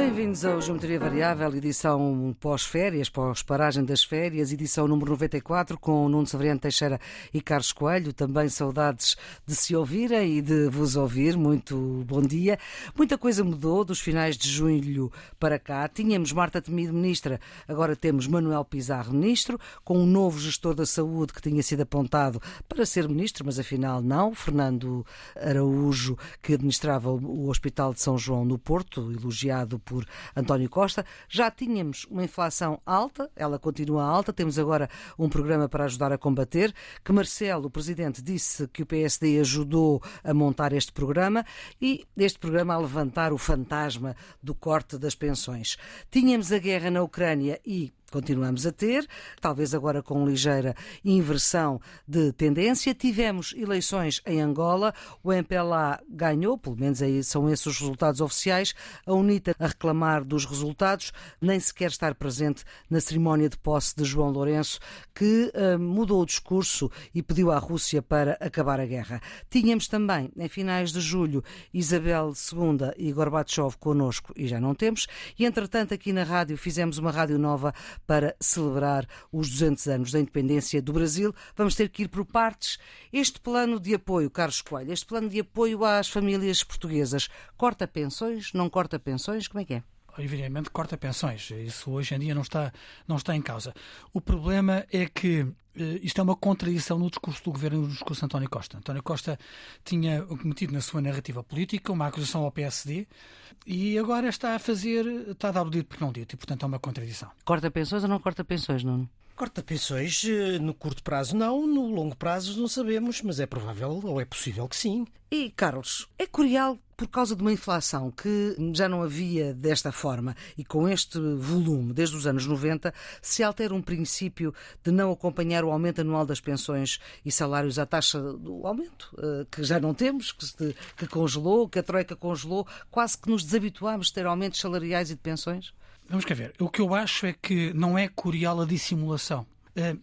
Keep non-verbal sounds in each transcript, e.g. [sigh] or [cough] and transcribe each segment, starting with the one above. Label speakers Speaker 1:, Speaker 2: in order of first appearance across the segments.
Speaker 1: Bem-vindos ao Geometria Variável, edição pós-férias, pós-paragem das férias, edição número 94, com Nuno Severiano Teixeira e Carlos Coelho. Também saudades de se ouvirem e de vos ouvir. Muito bom dia. Muita coisa mudou dos finais de junho para cá. Tínhamos Marta Temido, ministra, agora temos Manuel Pizarro, ministro, com um novo gestor da saúde que tinha sido apontado para ser ministro, mas afinal não. Fernando Araújo, que administrava o Hospital de São João no Porto, elogiado por António Costa. Já tínhamos uma inflação alta, ela continua alta, temos agora um programa para ajudar a combater, que Marcelo, o presidente, disse que o PSD ajudou a montar este programa e este programa a levantar o fantasma do corte das pensões. Tínhamos a guerra na Ucrânia e continuamos a ter, talvez agora com ligeira inversão de tendência. Tivemos eleições em Angola, o MPLA ganhou, pelo menos aí são esses os resultados oficiais, a UNITA a reclamar dos resultados, nem sequer estar presente na cerimónia de posse de João Lourenço, que uh, mudou o discurso e pediu à Rússia para acabar a guerra. Tínhamos também, em finais de julho, Isabel II e Gorbachev connosco e já não temos, e entretanto aqui na rádio fizemos uma rádio nova para celebrar os 200 anos da independência do Brasil. Vamos ter que ir por partes. Este plano de apoio, Carlos Coelho, este plano de apoio às famílias portuguesas, corta pensões, não corta pensões, como é que é?
Speaker 2: Evidentemente corta pensões. Isso hoje em dia não está, não está em causa. O problema é que eh, isto é uma contradição no discurso do governo e no discurso de António Costa. António Costa tinha cometido na sua narrativa política uma acusação ao PSD e agora está a fazer, está a dar o dito por não dito e, portanto, é uma contradição.
Speaker 1: Corta pensões ou não corta pensões, Nuno?
Speaker 3: Corta pensões, eh, no curto prazo não, no longo prazo não sabemos, mas é provável ou é possível que sim.
Speaker 1: E, Carlos, é curial por causa de uma inflação que já não havia desta forma e com este volume desde os anos 90, se altera um princípio de não acompanhar o aumento anual das pensões e salários à taxa do aumento, eh, que já não temos, que, que congelou, que a Troika congelou, quase que nos desabituámos de ter aumentos salariais e de pensões?
Speaker 2: Vamos cá ver. O que eu acho é que não é curial a dissimulação.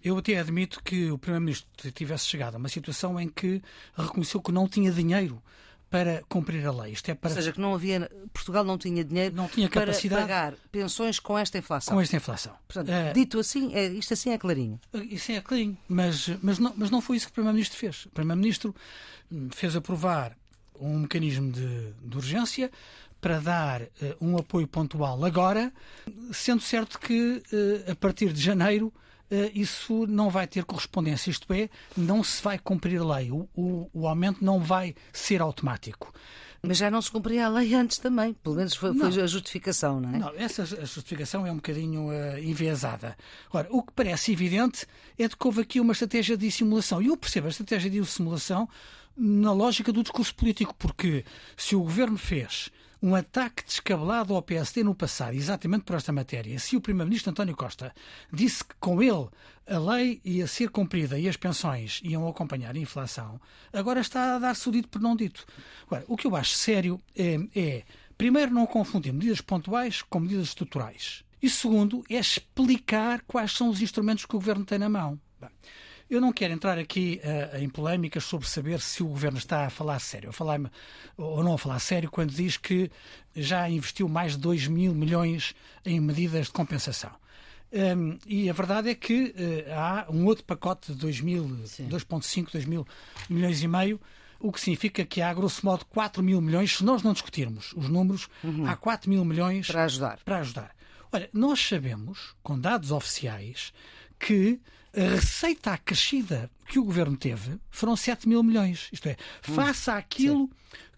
Speaker 2: Eu até admito que o Primeiro-Ministro tivesse chegado a uma situação em que reconheceu que não tinha dinheiro para cumprir a lei.
Speaker 1: Isto é para... Ou seja, que não havia, Portugal não tinha dinheiro
Speaker 2: não tinha capacidade...
Speaker 1: para pagar pensões com esta inflação.
Speaker 2: Com esta inflação.
Speaker 1: Portanto, é... dito assim, é, isto assim é clarinho.
Speaker 2: Isso é clarinho, mas, mas, não, mas não foi isso que o Primeiro-Ministro fez. O Primeiro-Ministro hum, fez aprovar um mecanismo de, de urgência para dar uh, um apoio pontual agora, sendo certo que uh, a partir de janeiro uh, isso não vai ter correspondência, isto é, não se vai cumprir a lei, o, o, o aumento não vai ser automático.
Speaker 1: Mas já não se cumpria a lei antes também, pelo menos foi, foi a justificação, não é?
Speaker 2: Não, essa justificação é um bocadinho uh, enviesada. Ora, o que parece evidente é de que houve aqui uma estratégia de dissimulação. E eu percebo a estratégia de dissimulação na lógica do discurso político, porque se o governo fez um ataque descabelado ao PSD no passado, exatamente por esta matéria. Se o Primeiro-Ministro António Costa disse que com ele a lei ia ser cumprida e as pensões iam acompanhar a inflação, agora está a dar-se o dito por não dito. Agora, o que eu acho sério é, é, primeiro, não confundir medidas pontuais com medidas estruturais. E segundo, é explicar quais são os instrumentos que o Governo tem na mão. Bem, eu não quero entrar aqui uh, em polémicas sobre saber se o governo está a falar sério, a falar, ou não a falar sério, quando diz que já investiu mais de 2 mil milhões em medidas de compensação. Um, e a verdade é que uh, há um outro pacote de 2,5, 2 mil milhões e meio, o que significa que há, grosso modo, 4 mil milhões, se nós não discutirmos os números, uhum. há 4 mil milhões
Speaker 1: para ajudar.
Speaker 2: para ajudar. Olha, nós sabemos, com dados oficiais, que a receita acrescida que o governo teve foram 7 mil milhões. Isto é, hum, face àquilo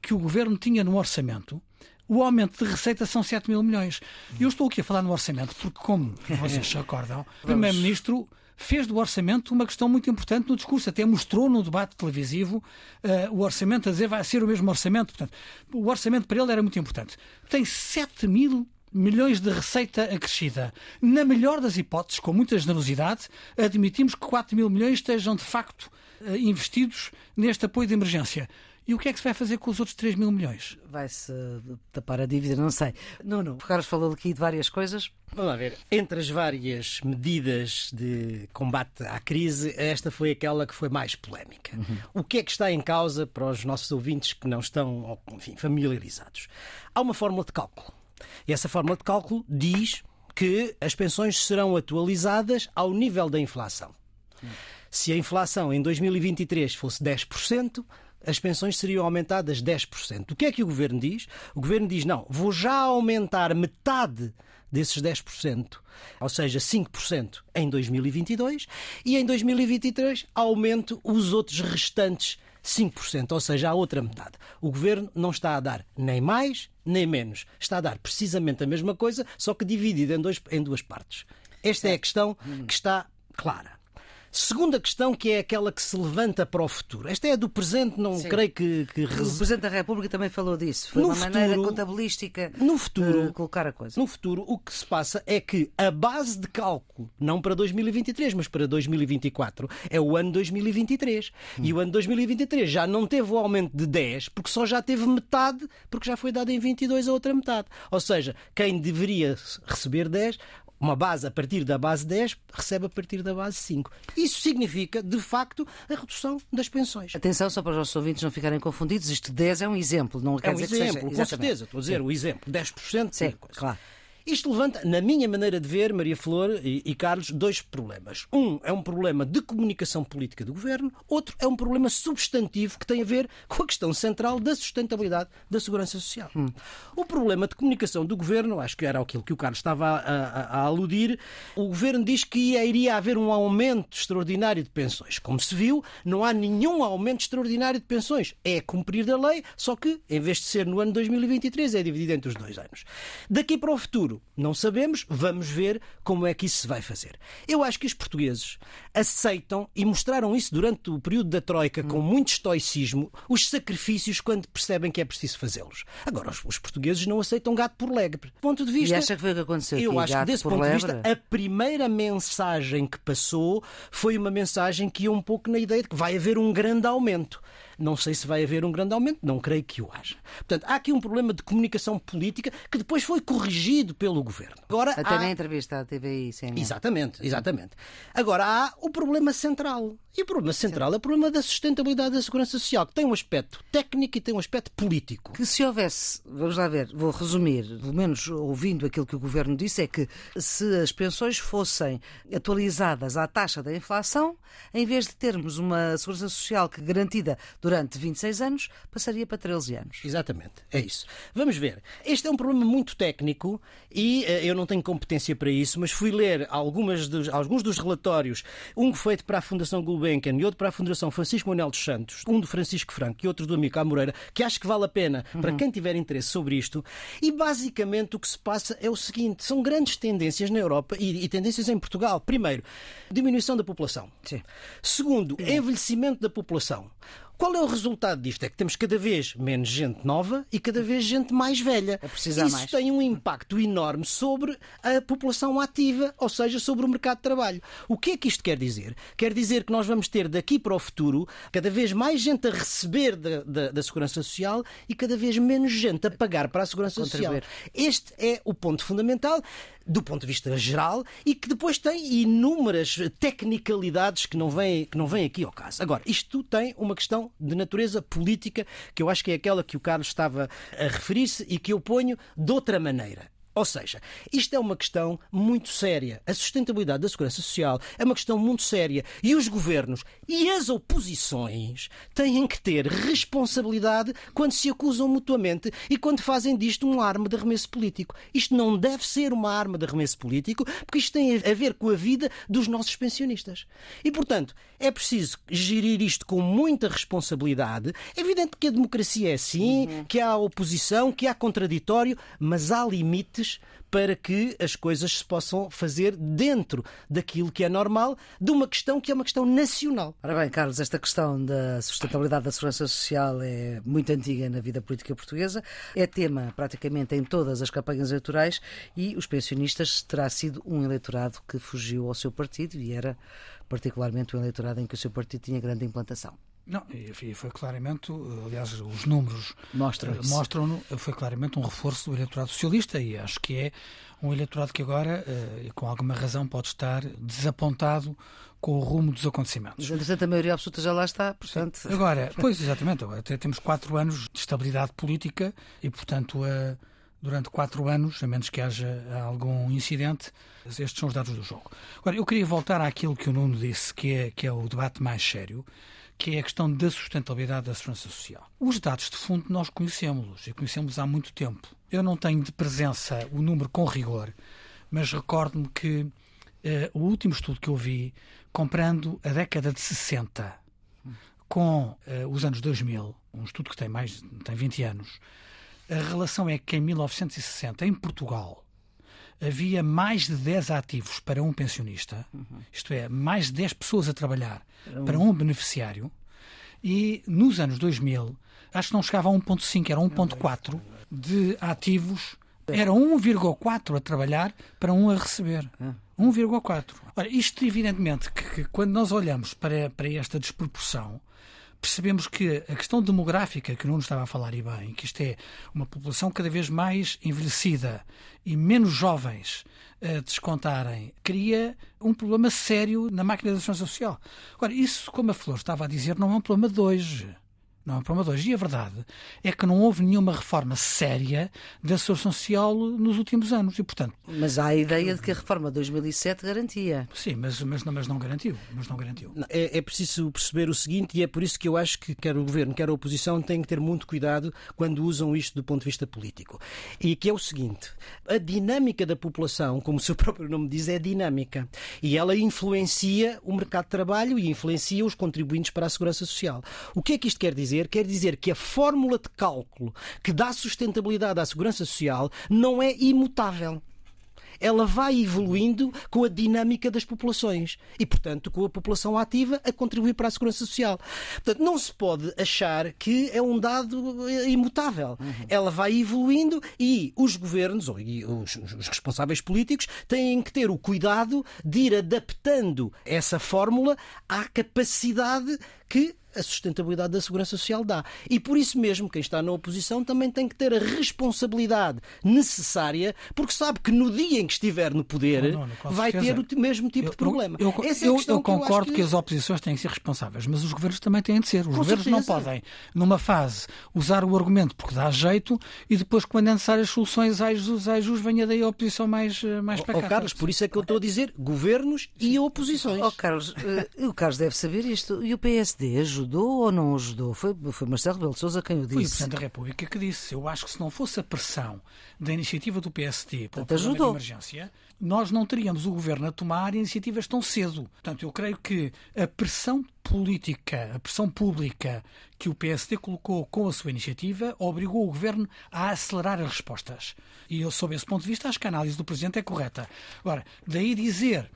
Speaker 2: que o governo tinha no orçamento, o aumento de receita são 7 mil milhões. E eu estou aqui a falar no orçamento porque, como vocês [laughs] se acordam, o Primeiro-Ministro fez do orçamento uma questão muito importante no discurso, até mostrou no debate televisivo uh, o orçamento a dizer vai ser o mesmo orçamento. Portanto, o orçamento para ele era muito importante. Tem 7 mil milhões de receita acrescida. Na melhor das hipóteses, com muita generosidade, admitimos que 4 mil milhões estejam de facto eh, investidos neste apoio de emergência. E o que é que se vai fazer com os outros 3 mil milhões?
Speaker 1: Vai-se tapar a dívida, não sei. Não, não. O Carlos falou aqui de várias coisas.
Speaker 3: Vamos lá ver. Entre as várias medidas de combate à crise, esta foi aquela que foi mais polémica. Uhum. O que é que está em causa para os nossos ouvintes que não estão enfim, familiarizados? Há uma fórmula de cálculo E essa fórmula de cálculo diz que as pensões serão atualizadas ao nível da inflação. Se a inflação em 2023 fosse 10%, as pensões seriam aumentadas 10%. O que é que o governo diz? O governo diz: não, vou já aumentar metade desses 10%, ou seja, 5% em 2022, e em 2023 aumento os outros restantes 5%, ou seja, a outra metade. O governo não está a dar nem mais nem menos. Está a dar precisamente a mesma coisa, só que dividida em, dois, em duas partes. Esta é a questão que está clara. Segunda questão, que é aquela que se levanta para o futuro. Esta é do presente, não Sim. creio que, que.
Speaker 1: O Presidente da República também falou disso. Foi no uma futuro, maneira contabilística
Speaker 3: no futuro,
Speaker 1: de colocar a coisa.
Speaker 3: No futuro, o que se passa é que a base de cálculo, não para 2023, mas para 2024, é o ano 2023. Hum. E o ano 2023 já não teve o aumento de 10, porque só já teve metade, porque já foi dado em 22 a outra metade. Ou seja, quem deveria receber 10 uma base a partir da base 10 recebe a partir da base 5. Isso significa, de facto, a redução das pensões.
Speaker 1: Atenção, só para os nossos ouvintes não ficarem confundidos, isto 10 é um exemplo, não quer
Speaker 3: é um
Speaker 1: dizer
Speaker 3: exemplo,
Speaker 1: que seja...
Speaker 3: com certeza, estou a dizer Sim. o exemplo, 10%
Speaker 1: Sim, claro.
Speaker 3: Isto levanta, na minha maneira de ver, Maria Flor e, e, Carlos, dois problemas. Um é um problema de comunicação política do governo, outro é um problema substantivo que tem a ver com a questão central da sustentabilidade da segurança social. Hum. O problema de comunicação do governo, acho que era aquilo que o Carlos estava a, a, a aludir, o governo diz que iria haver um aumento extraordinário de pensões. Como se viu, não há nenhum aumento extraordinário de pensões. É cumprir a lei, só que, em vez de ser no ano 2023, é dividido entre os dois anos. Daqui para o futuro, não sabemos, vamos ver como é que isso se vai fazer. Eu acho que os portugueses aceitam e mostraram isso durante o período da Troika com muito estoicismo, os sacrifícios quando percebem que é preciso fazê-los. Agora, os, portugueses não aceitam gato por lebre. Ponto de vista.
Speaker 1: E acha que foi o que aconteceu?
Speaker 3: Eu
Speaker 1: aqui,
Speaker 3: acho que desse ponto
Speaker 1: lebre?
Speaker 3: de vista, a primeira mensagem que passou foi uma mensagem que ia um pouco na ideia de que vai haver um grande aumento. Não sei se vai haver um grande aumento, não creio que o haja. Portanto, há aqui um problema de comunicação política que depois foi corrigido pelo governo.
Speaker 1: Agora, Até há... na entrevista à TVI, sim.
Speaker 3: Exatamente, exatamente. Agora, há o problema central. E o problema central é o problema da sustentabilidade da segurança social, que tem um aspecto técnico e tem um aspecto político.
Speaker 1: Que se houvesse, vamos lá ver, vou resumir, pelo menos ouvindo aquilo que o governo disse, é que se as pensões fossem atualizadas à taxa da inflação, em vez de termos uma segurança social que garantida durante 26 anos, passaria para 13 anos.
Speaker 3: Exatamente, é isso. Vamos ver. Este é um problema muito técnico e uh, eu não tenho competência para isso, mas fui ler algumas dos, alguns dos relatórios, um feito para a Fundação Gulbenkian e outro para a Fundação Francisco Manuel dos Santos, um do Francisco Franco e outro do Amigo Moreira, que acho que vale a pena uhum. para quem tiver interesse sobre isto. E basicamente o que se passa é o seguinte: são grandes tendências na Europa e, e tendências em Portugal. Primeiro, diminuição da população. Sim. Segundo, envelhecimento da população. Qual é o resultado disto? É que temos cada vez menos gente nova e cada vez gente mais velha.
Speaker 1: É
Speaker 3: Isso
Speaker 1: mais.
Speaker 3: tem um impacto enorme sobre a população ativa, ou seja, sobre o mercado de trabalho. O que é que isto quer dizer? Quer dizer que nós vamos ter daqui para o futuro cada vez mais gente a receber da, da, da Segurança Social e cada vez menos gente a pagar para a Segurança Social. Este é o ponto fundamental do ponto de vista geral e que depois tem inúmeras tecnicalidades que não vêm, que não vêm aqui ao caso. Agora, isto tem uma questão de natureza política que eu acho que é aquela que o Carlos estava a referir-se e que eu ponho de outra maneira. Ou seja, isto é uma questão muito séria. A sustentabilidade da segurança social é uma questão muito séria. E os governos e as oposições têm que ter responsabilidade quando se acusam mutuamente e quando fazem disto uma arma de arremesso político. Isto não deve ser uma arma de arremesso político, porque isto tem a ver com a vida dos nossos pensionistas. E, portanto, é preciso gerir isto com muita responsabilidade. É evidente que a democracia é assim, uhum. que há oposição, que há contraditório, mas há limites para que as coisas se possam fazer dentro daquilo que é normal, de uma questão que é uma questão nacional.
Speaker 1: Ora bem, Carlos, esta questão da sustentabilidade da segurança social é muito antiga na vida política portuguesa, é tema praticamente em todas as campanhas eleitorais e os pensionistas terá sido um eleitorado que fugiu ao seu partido e era particularmente um eleitorado em que o seu partido tinha grande implantação.
Speaker 2: Não, foi claramente, aliás, os números
Speaker 1: mostram,
Speaker 2: uh, mostram foi claramente um reforço do eleitorado socialista e acho que é um eleitorado que agora, com alguma razão, pode estar desapontado com o rumo dos acontecimentos.
Speaker 1: Entretanto, a maioria absoluta já lá está, portanto.
Speaker 2: Agora, pois exatamente, agora temos quatro anos de estabilidade política e, portanto, a durante quatro anos, a menos que haja algum incidente. Estes são os dados do jogo. Agora, eu queria voltar àquilo que o Nuno disse, que é, que é o debate mais sério, que é a questão da sustentabilidade da segurança social. Os dados de fundo nós conhecemos e conhecemos há muito tempo. Eu não tenho de presença o número com rigor, mas recordo-me que uh, o último estudo que eu vi, comparando a década de 60 com uh, os anos 2000, um estudo que tem mais tem 20 anos, a relação é que em 1960, em Portugal, havia mais de 10 ativos para um pensionista, uhum. isto é, mais de 10 pessoas a trabalhar um... para um beneficiário, e nos anos 2000, acho que não chegava a 1,5, era 1,4 de ativos, era 1,4 a trabalhar para um a receber. 1,4. Ora, isto evidentemente que, que, quando nós olhamos para, para esta desproporção, percebemos que a questão demográfica, que o Nuno estava a falar e bem, que isto é uma população cada vez mais envelhecida e menos jovens a descontarem, cria um problema sério na máquina da segurança social. Agora, isso, como a Flor estava a dizer, não é um problema de hoje. Não é um problema de hoje. E a verdade é que não houve nenhuma reforma séria da segurança social nos últimos anos. E, portanto,
Speaker 1: mas há a ideia de que a reforma de 2007 garantia.
Speaker 2: Sim, mas, mas, mas não garantiu. Mas não garantiu.
Speaker 3: É, é preciso perceber o seguinte, e é por isso que eu acho que quer o governo, quer a oposição, têm que ter muito cuidado quando usam isto do ponto de vista político. E que é o seguinte: a dinâmica da população, como o seu [laughs] próprio nome diz, é dinâmica. E ela influencia o mercado de trabalho e influencia os contribuintes para a segurança social. O que é que isto quer dizer? Dizer? Quer dizer que a fórmula de cálculo que dá sustentabilidade à segurança social não é imutável ela vai evoluindo com a dinâmica das populações e, portanto, com a população ativa a contribuir para a segurança social. Portanto, não se pode achar que é um dado imutável. Uhum. Ela vai evoluindo e os governos, ou os, os responsáveis políticos, têm que ter o cuidado de ir adaptando essa fórmula à capacidade que a sustentabilidade da segurança social dá. E por isso mesmo, quem está na oposição também tem que ter a responsabilidade necessária, porque sabe que no dia em que estiver no poder não, não, vai ter o mesmo tipo
Speaker 2: eu,
Speaker 3: de problema.
Speaker 2: Eu, eu, eu, eu concordo que... que... as oposições têm que ser responsáveis, mas os governos também têm de ser. Os Com governos certeza. não podem, numa fase, usar o argumento porque dá jeito e depois, quando é necessário as soluções, ai Jesus, ai Jesus, venha daí a oposição mais, eh, mais para
Speaker 3: cá. Oh, Carlos, por isso é que eu estou a dizer governos e oposições.
Speaker 1: Oh, Carlos, uh, o Carlos deve saber isto. E o PSD ajuda ajudou ou não ajudou? Foi, foi Marcelo Rebelo de Sousa quem o disse.
Speaker 2: Foi o Presidente da República que disse. Eu acho que se não fosse a pressão da iniciativa do PSD
Speaker 1: pelo Portanto, ajudou. de
Speaker 2: emergência, nós não teríamos o governo a tomar iniciativas tão cedo. Portanto, eu creio que a pressão política, a pressão pública que o PSD colocou com a sua iniciativa obrigou o governo a acelerar as respostas. E eu, sob esse ponto de vista, acho que a análise do Presidente é correta. Agora, daí dizer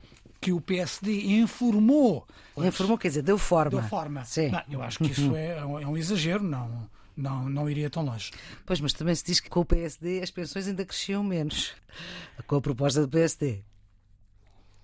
Speaker 2: que o PSD informou.
Speaker 1: Informou, quer dizer, deu forma.
Speaker 2: Deu forma. Sim. Não, eu acho que isso é, é um exagero, não, não, não iria tão longe.
Speaker 1: Pois, mas também se diz que com o PSD as pensões ainda cresciam menos. [laughs] Com a proposta do PSD.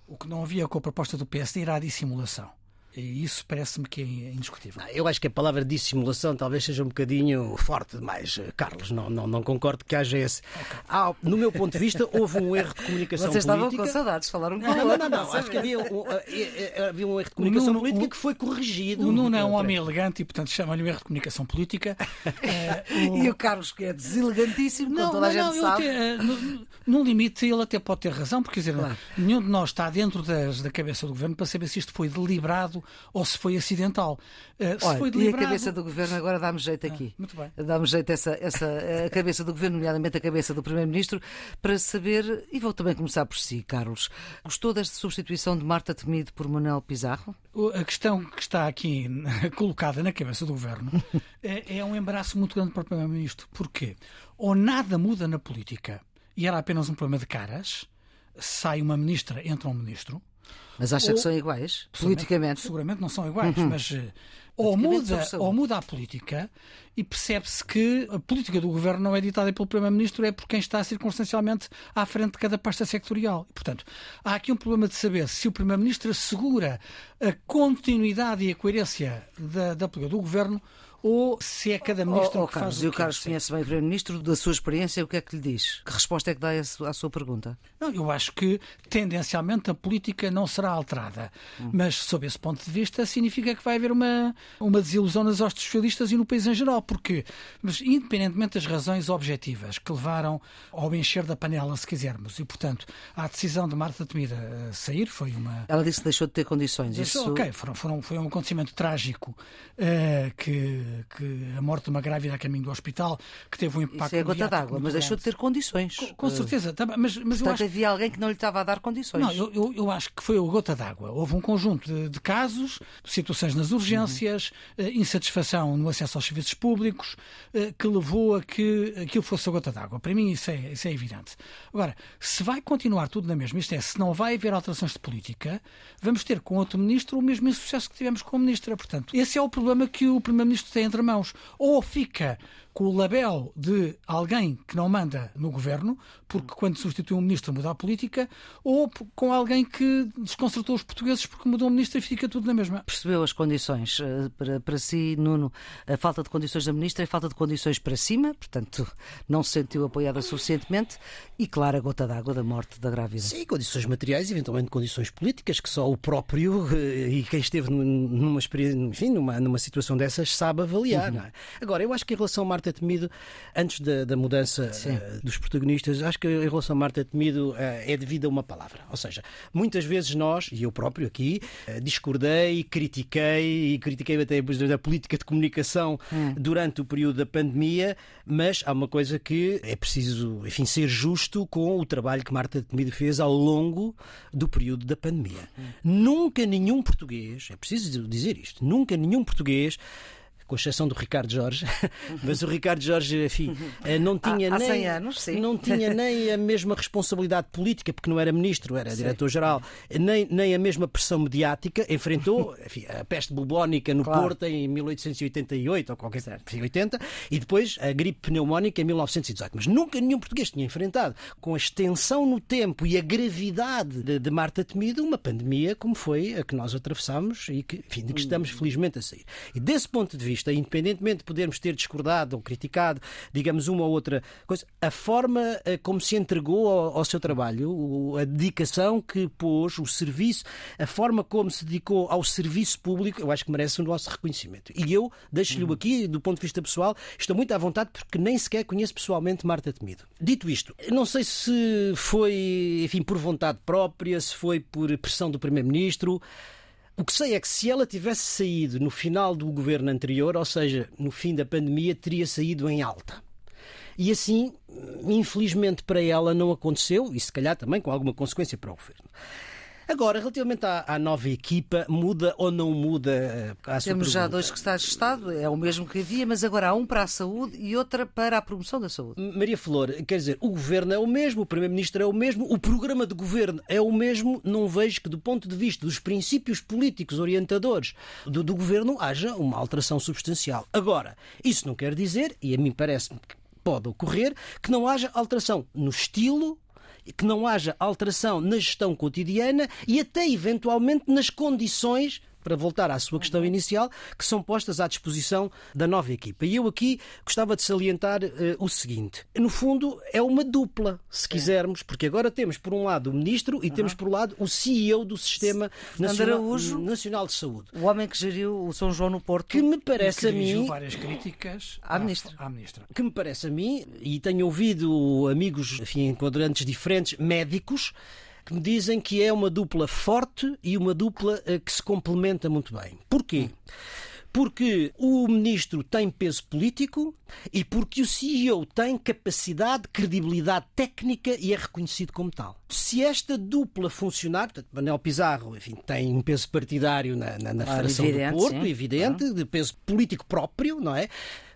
Speaker 2: O que não havia com a proposta do PSD era a dissimulação. E isso parece-me que é indiscutível.
Speaker 3: Eu acho que a palavra dissimulação talvez seja um bocadinho forte demais, Carlos. Não, não, não concordo que haja esse. Okay. Ah, no meu ponto de vista, houve um erro de comunicação
Speaker 1: Vocês
Speaker 3: política.
Speaker 1: Vocês estavam com saudades, falaram com
Speaker 3: Não, não, não. não. Acho que havia um, eh, eh, eh, havia um erro de comunicação Nuno, política que foi corrigido.
Speaker 2: O Nuno é um homem elegante e, portanto, chama-lhe um erro de comunicação política. [laughs]
Speaker 1: o... E o Carlos, que é deselegantíssimo, não, toda não, a gente não, sabe. Até,
Speaker 2: no, no, limite, ele até pode ter razão, porque, quer dizer, claro. nenhum de nós está dentro das, da cabeça do governo para saber se isto foi deliberado ou se foi acidental.
Speaker 1: Uh, se Olha, foi deliberado... E a cabeça do governo agora dá-me jeito aqui. Ah,
Speaker 2: muito bem.
Speaker 1: Dá-me jeito essa, essa, a cabeça do governo, nomeadamente a cabeça do primeiro-ministro, para saber, e vou também começar por si, Carlos, gostou desta substituição de Marta Temido por Manuel Pizarro?
Speaker 2: A questão que está aqui [laughs] colocada na cabeça do governo [laughs] é, é um embaraço muito grande para o primeiro-ministro. Porquê? Ou nada muda na política e era apenas um problema de caras, sai uma ministra, entra um ministro,
Speaker 1: mas acha ou, que são iguais? Politicamente?
Speaker 2: Seguramente não são iguais, uhum. mas eh, ou muda, ou muda a política e percebe-se que a política do governo não é ditada pelo Primeiro-Ministro, é por quem está circunstancialmente à frente de cada pasta sectorial. E, portanto, há aqui um problema de saber se o Primeiro-Ministro assegura a continuidade e a coerência da, da política do governo ou se é cada ministro
Speaker 1: oh, oh,
Speaker 2: que
Speaker 1: Carlos,
Speaker 2: faz
Speaker 1: e
Speaker 2: o
Speaker 1: o Carlos conhece bem o Primeiro-Ministro, da sua experiência, o que é que lhe diz? Que resposta é que dá à sua pergunta?
Speaker 2: Não, eu acho que tendencialmente a política não será alterada,
Speaker 1: Hum.
Speaker 2: mas sob esse ponto de vista significa que vai haver uma, uma desilusão nas hostes socialistas e no país em geral, porque, mas independentemente das razões objetivas que levaram ao encher da panela, se quisermos, e portanto a decisão de Marta Temida eh, sair foi uma
Speaker 1: Ela disse que deixou de ter condições.
Speaker 2: Isso,
Speaker 1: Isso...
Speaker 2: Ok, foram, foram, foi um acontecimento trágico eh, que, que a morte de uma grávida a caminho do hospital que teve um impacto
Speaker 1: Isso é a gota d'água, mas deixou de
Speaker 2: grande.
Speaker 1: ter condições.
Speaker 2: Com, com certeza, mas, mas eu
Speaker 1: Portanto,
Speaker 2: acho
Speaker 1: havia alguém que não lhe estava a dar condições.
Speaker 2: não, eu, eu, eu acho que foi a gota d'água. Houve um conjunto de, de casos, situações nas urgências, eh, insatisfação no acesso aos serviços públicos, eh, que levou a que aquilo fosse a gota d'água. Para mim, isso é, isso é evidente. Agora, se vai continuar tudo na mesma, isto é, se não vai haver alterações de política, vamos ter com outro ministro o mesmo insucesso que tivemos com a ministra. Portanto, esse é o problema que o primeiro-ministro tem entre mãos. Ou fica com o label de alguém que não manda no governo, porque quando substitui um ministro muda a política, ou com alguém que desconcertou os portugueses porque mudou um ministro e fica tudo na mesma.
Speaker 1: Percebeu as condições eh, para, para si, Nuno, a falta de condições da Ministra e a falta de condições para cima, portanto, não se sentiu apoiada suficientemente, e claro, a gota d'água da morte da grávida.
Speaker 3: Sim, condições materiais, eventualmente condições políticas, que só o próprio eh, e quem esteve num- numa experiência, enfim, numa, numa situação dessas sabe avaliar. não é? Agora, eu acho que em relação a Marta Temido, antes da, da mudança eh, dos protagonistas, acho que em relação a Marta Temido eh, é devida a uma palavra. Ou seja, muitas vezes nós, e eu próprio aqui, eh, discordei, critiquei e critiquei até da política de comunicação durante o período da pandemia, mas há uma coisa que é preciso, enfim, ser justo com o trabalho que Marta Temido fez ao longo do período da pandemia. Nunca nenhum português, é preciso dizer isto, nunca nenhum português com exceção do Ricardo Jorge, [laughs] mas o Ricardo Jorge, enfim, eh, não tinha
Speaker 1: Há- há
Speaker 3: nem
Speaker 1: 100 anos,
Speaker 3: não tinha [laughs] nem a mesma responsabilidade política, porque não era ministro, era diretor-geral, nem, nem a mesma pressão mediática. Enfrentou [laughs] enfim, a peste bubónica no
Speaker 1: Claro.
Speaker 3: Porto em 1888 ou qualquer enfim, 80 e depois a gripe pneumónica em 1918. Mas nunca nenhum português tinha enfrentado com a extensão no tempo e a gravidade de, de Marta Temido uma pandemia como foi a que nós atravessamos e que, enfim, de que estamos felizmente a sair. E desse ponto de vista, independentemente de podermos ter discordado ou criticado, digamos, uma ou outra coisa, a forma eh, como se entregou ao, ao seu trabalho, a dedicação que pôs, o serviço, a forma como se dedicou ao serviço público, eu acho que merece o nosso reconhecimento. E eu deixo-lhe aqui, do ponto de vista pessoal, estou muito à vontade porque nem sequer conheço pessoalmente Marta Temido. Dito isto, não sei se foi, enfim, por vontade própria, se foi por pressão do Primeiro-Ministro. O que sei é que se ela tivesse saído no final do governo anterior, ou seja, no fim da pandemia, teria saído em alta. E assim, infelizmente para ela não aconteceu, e se calhar também com alguma consequência para o governo. Agora, relativamente à, à nova equipa, muda ou não muda eh, a sua
Speaker 1: Temos já
Speaker 3: pergunta?
Speaker 1: dois secretários de Estado, é o mesmo que havia, mas agora há um para a saúde e outra para a promoção da saúde.
Speaker 3: Maria Flor, quer dizer, o governo é o mesmo, o primeiro-ministro é o mesmo, o programa de governo é o mesmo. Não vejo que, do ponto de vista dos princípios políticos orientadores do, do governo, haja uma alteração substancial. Agora, isso não quer dizer, e a mim parece-me que pode ocorrer, que não haja alteração no estilo. Que não haja alteração na gestão cotidiana e até eventualmente nas condições para voltar à sua questão inicial, que são postas à disposição da nova equipa. E eu aqui gostava de salientar eh, o seguinte: no fundo, é uma dupla, se quisermos, porque agora temos, por um lado, o ministro e temos, por um lado, o CEO do Sistema Nacional,
Speaker 1: Araújo.
Speaker 3: Nacional de Saúde.
Speaker 1: O homem que geriu o São João no Porto.
Speaker 3: Que me parece a mim.
Speaker 2: várias críticas
Speaker 1: À ministra.
Speaker 2: À ministra.
Speaker 3: que me parece a mim, e tenho ouvido amigos, enfim, em quadrantes diferentes, médicos, que me dizem que é uma dupla forte e uma dupla eh, que se complementa muito bem. Porquê? Porque o ministro tem peso político e porque o CEO tem capacidade, credibilidade técnica e é reconhecido como tal. Se esta dupla funcionar, portanto, Manuel Pizarro enfim, tem um peso partidário na, na, na
Speaker 1: Claro,
Speaker 3: Federação
Speaker 1: evidente,
Speaker 3: do Porto,
Speaker 1: sim.
Speaker 3: evidente, de peso político próprio, não é?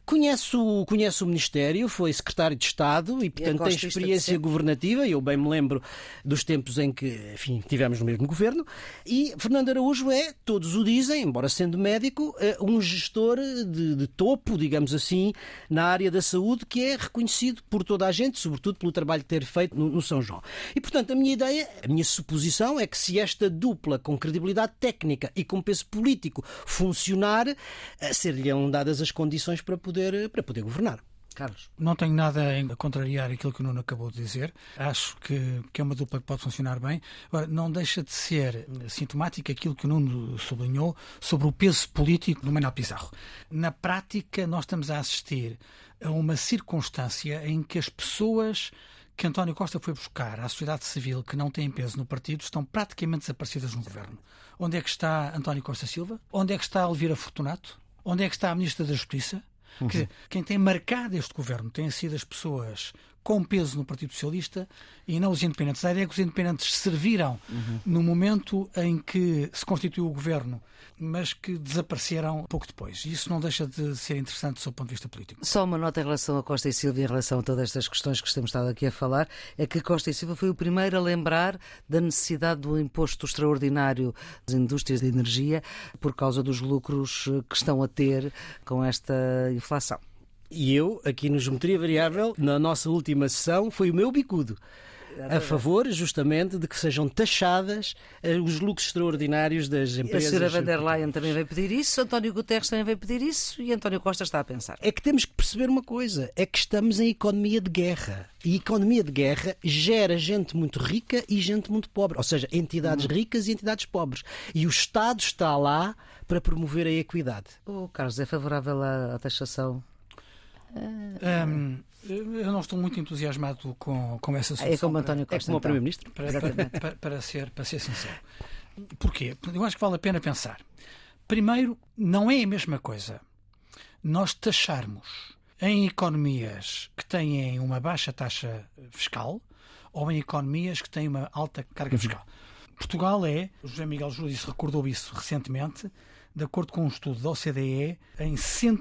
Speaker 3: Conhece o, conhece o Ministério, foi secretário de Estado e, portanto, tem experiência governativa. Eu bem me lembro dos tempos em que, enfim, tivemos no mesmo governo. E Fernando Araújo é, todos o dizem, embora sendo médico, eh, um gestor de, de topo, digamos assim, na área da saúde, que é reconhecido por toda a gente, sobretudo pelo trabalho que ter feito no, no São João. E, portanto, a minha ideia, a minha suposição é que se esta dupla com credibilidade técnica e com peso político funcionar, eh, ser-lhe dadas as condições para poder, para poder governar.
Speaker 2: Carlos. Não tenho nada a contrariar aquilo que o Nuno acabou de dizer. Acho que, que é uma dupla que pode funcionar bem. Agora, não deixa de ser sintomático aquilo que o Nuno sublinhou sobre o peso político do Manuel Pizarro. Na prática, nós estamos a assistir a uma circunstância em que as pessoas que António Costa foi buscar à sociedade civil que não tem peso no partido estão praticamente desaparecidas no governo. Onde é que está António Costa Silva? Onde é que está Elvira Fortunato? Onde é que está a Ministra da Justiça? Uhum. Que, quem tem marcado este governo têm sido as pessoas com peso no Partido Socialista e não os independentes. A ideia é que os independentes serviram uhum. no momento em que se constituiu o governo, mas que desapareceram pouco depois. E isso não deixa de ser interessante do seu ponto de vista político.
Speaker 1: Só uma nota em relação a Costa e Silva, em relação a todas estas questões que estamos estado aqui a falar, é que Costa e Silva foi o primeiro a lembrar da necessidade do imposto extraordinário das indústrias de energia por causa dos lucros que estão a ter com esta inflação.
Speaker 3: E eu, aqui no Geometria Variável, na nossa última sessão, foi o meu bicudo a favor, justamente, de que sejam taxadas eh, os lucros extraordinários das empresas.
Speaker 1: A senhora van der Leyen também vai pedir isso, António Guterres também vai pedir isso e António Costa está a pensar.
Speaker 3: É que temos que perceber uma coisa: é que estamos em economia de guerra. E economia de guerra gera gente muito rica e gente muito pobre, ou seja, entidades hum. ricas e entidades pobres. E o Estado está lá para promover a equidade.
Speaker 1: O Carlos é favorável à taxação
Speaker 2: um, eu não estou muito entusiasmado com, com essa solução.
Speaker 1: É como António Costa,
Speaker 3: é como o Primeiro-Ministro? [laughs]
Speaker 2: Para, para, para, para, ser, para ser sincero. Porquê? Eu acho que vale a pena pensar. Primeiro, não é a mesma coisa nós taxarmos em economias que têm uma baixa taxa fiscal ou em economias que têm uma alta carga fiscal. Portugal é, José Miguel Júlio recordou isso recentemente, de acordo com um estudo da OCDE, em 100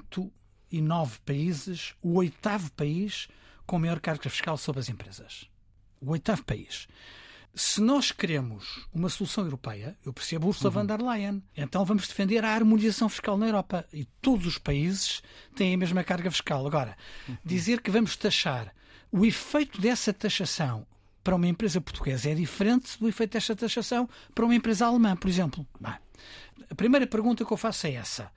Speaker 2: e nove países, o oitavo país com maior carga fiscal sobre as empresas. O oitavo país. Se nós queremos uma solução europeia, eu percebo Ursula uhum. von der Leyen, então vamos defender a harmonização fiscal na Europa. E todos os países têm a mesma carga fiscal. Agora, uhum. dizer que vamos taxar o efeito dessa taxação para uma empresa portuguesa é diferente do efeito dessa taxação para uma empresa alemã, por exemplo. Bem, a primeira pergunta que eu faço é essa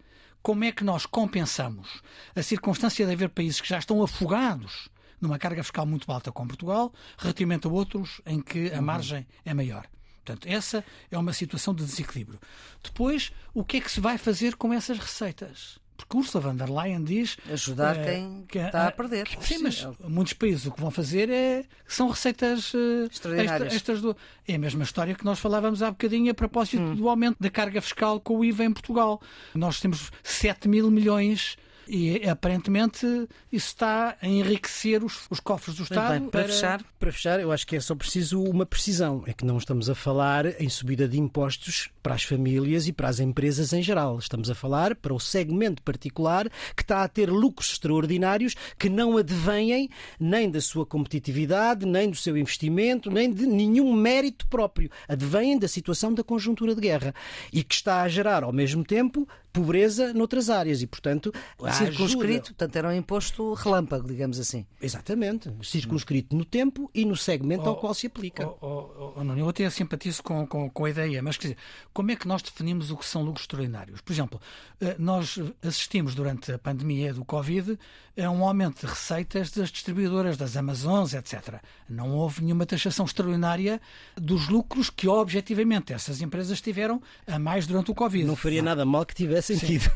Speaker 2: como é que nós compensamos a circunstância de haver países que já estão afogados numa carga fiscal muito alta como Portugal, relativamente a outros em que a uhum. margem é maior. Portanto, essa é uma situação de desequilíbrio. Depois, o que é que se vai fazer com essas receitas? Porque Ursula von der Leyen diz.
Speaker 1: Ajudar uh, quem que, está a perder.
Speaker 2: Que, sim, mas muitos países o que vão fazer é, são receitas uh, extraordinárias. Extras do, é a mesma história que nós falávamos há bocadinho a propósito hum. do aumento da carga fiscal com o IVA em Portugal. Nós temos 7 mil milhões e aparentemente isso está a enriquecer os, os cofres do Estado.
Speaker 3: Bem, para, para, fechar, para fechar, eu acho que é só preciso uma precisão. É que não estamos a falar em subida de impostos para as famílias e para as empresas em geral. Estamos a falar para o segmento particular que está a ter lucros extraordinários que não advêm nem da sua competitividade, nem do seu investimento, nem de nenhum mérito próprio. Advêm da situação da conjuntura de guerra e que está a gerar, ao mesmo tempo, pobreza noutras áreas e, portanto,
Speaker 1: circunscrito, ajuda... portanto, era um imposto relâmpago, digamos assim.
Speaker 3: Exatamente, circunscrito no tempo e no segmento oh, ao qual se aplica.
Speaker 2: Oh, oh, oh, não, eu até simpatizo com, com, com a ideia, mas quer dizer, como é que nós definimos o que são lucros extraordinários? Por exemplo, eh, nós assistimos durante a pandemia do Covid a um aumento de receitas das distribuidoras, das Amazons, etc. Não houve nenhuma taxação extraordinária dos lucros que, objetivamente, essas empresas tiveram a mais durante o Covid.
Speaker 3: Não faria não. nada mal que tivesse sentido.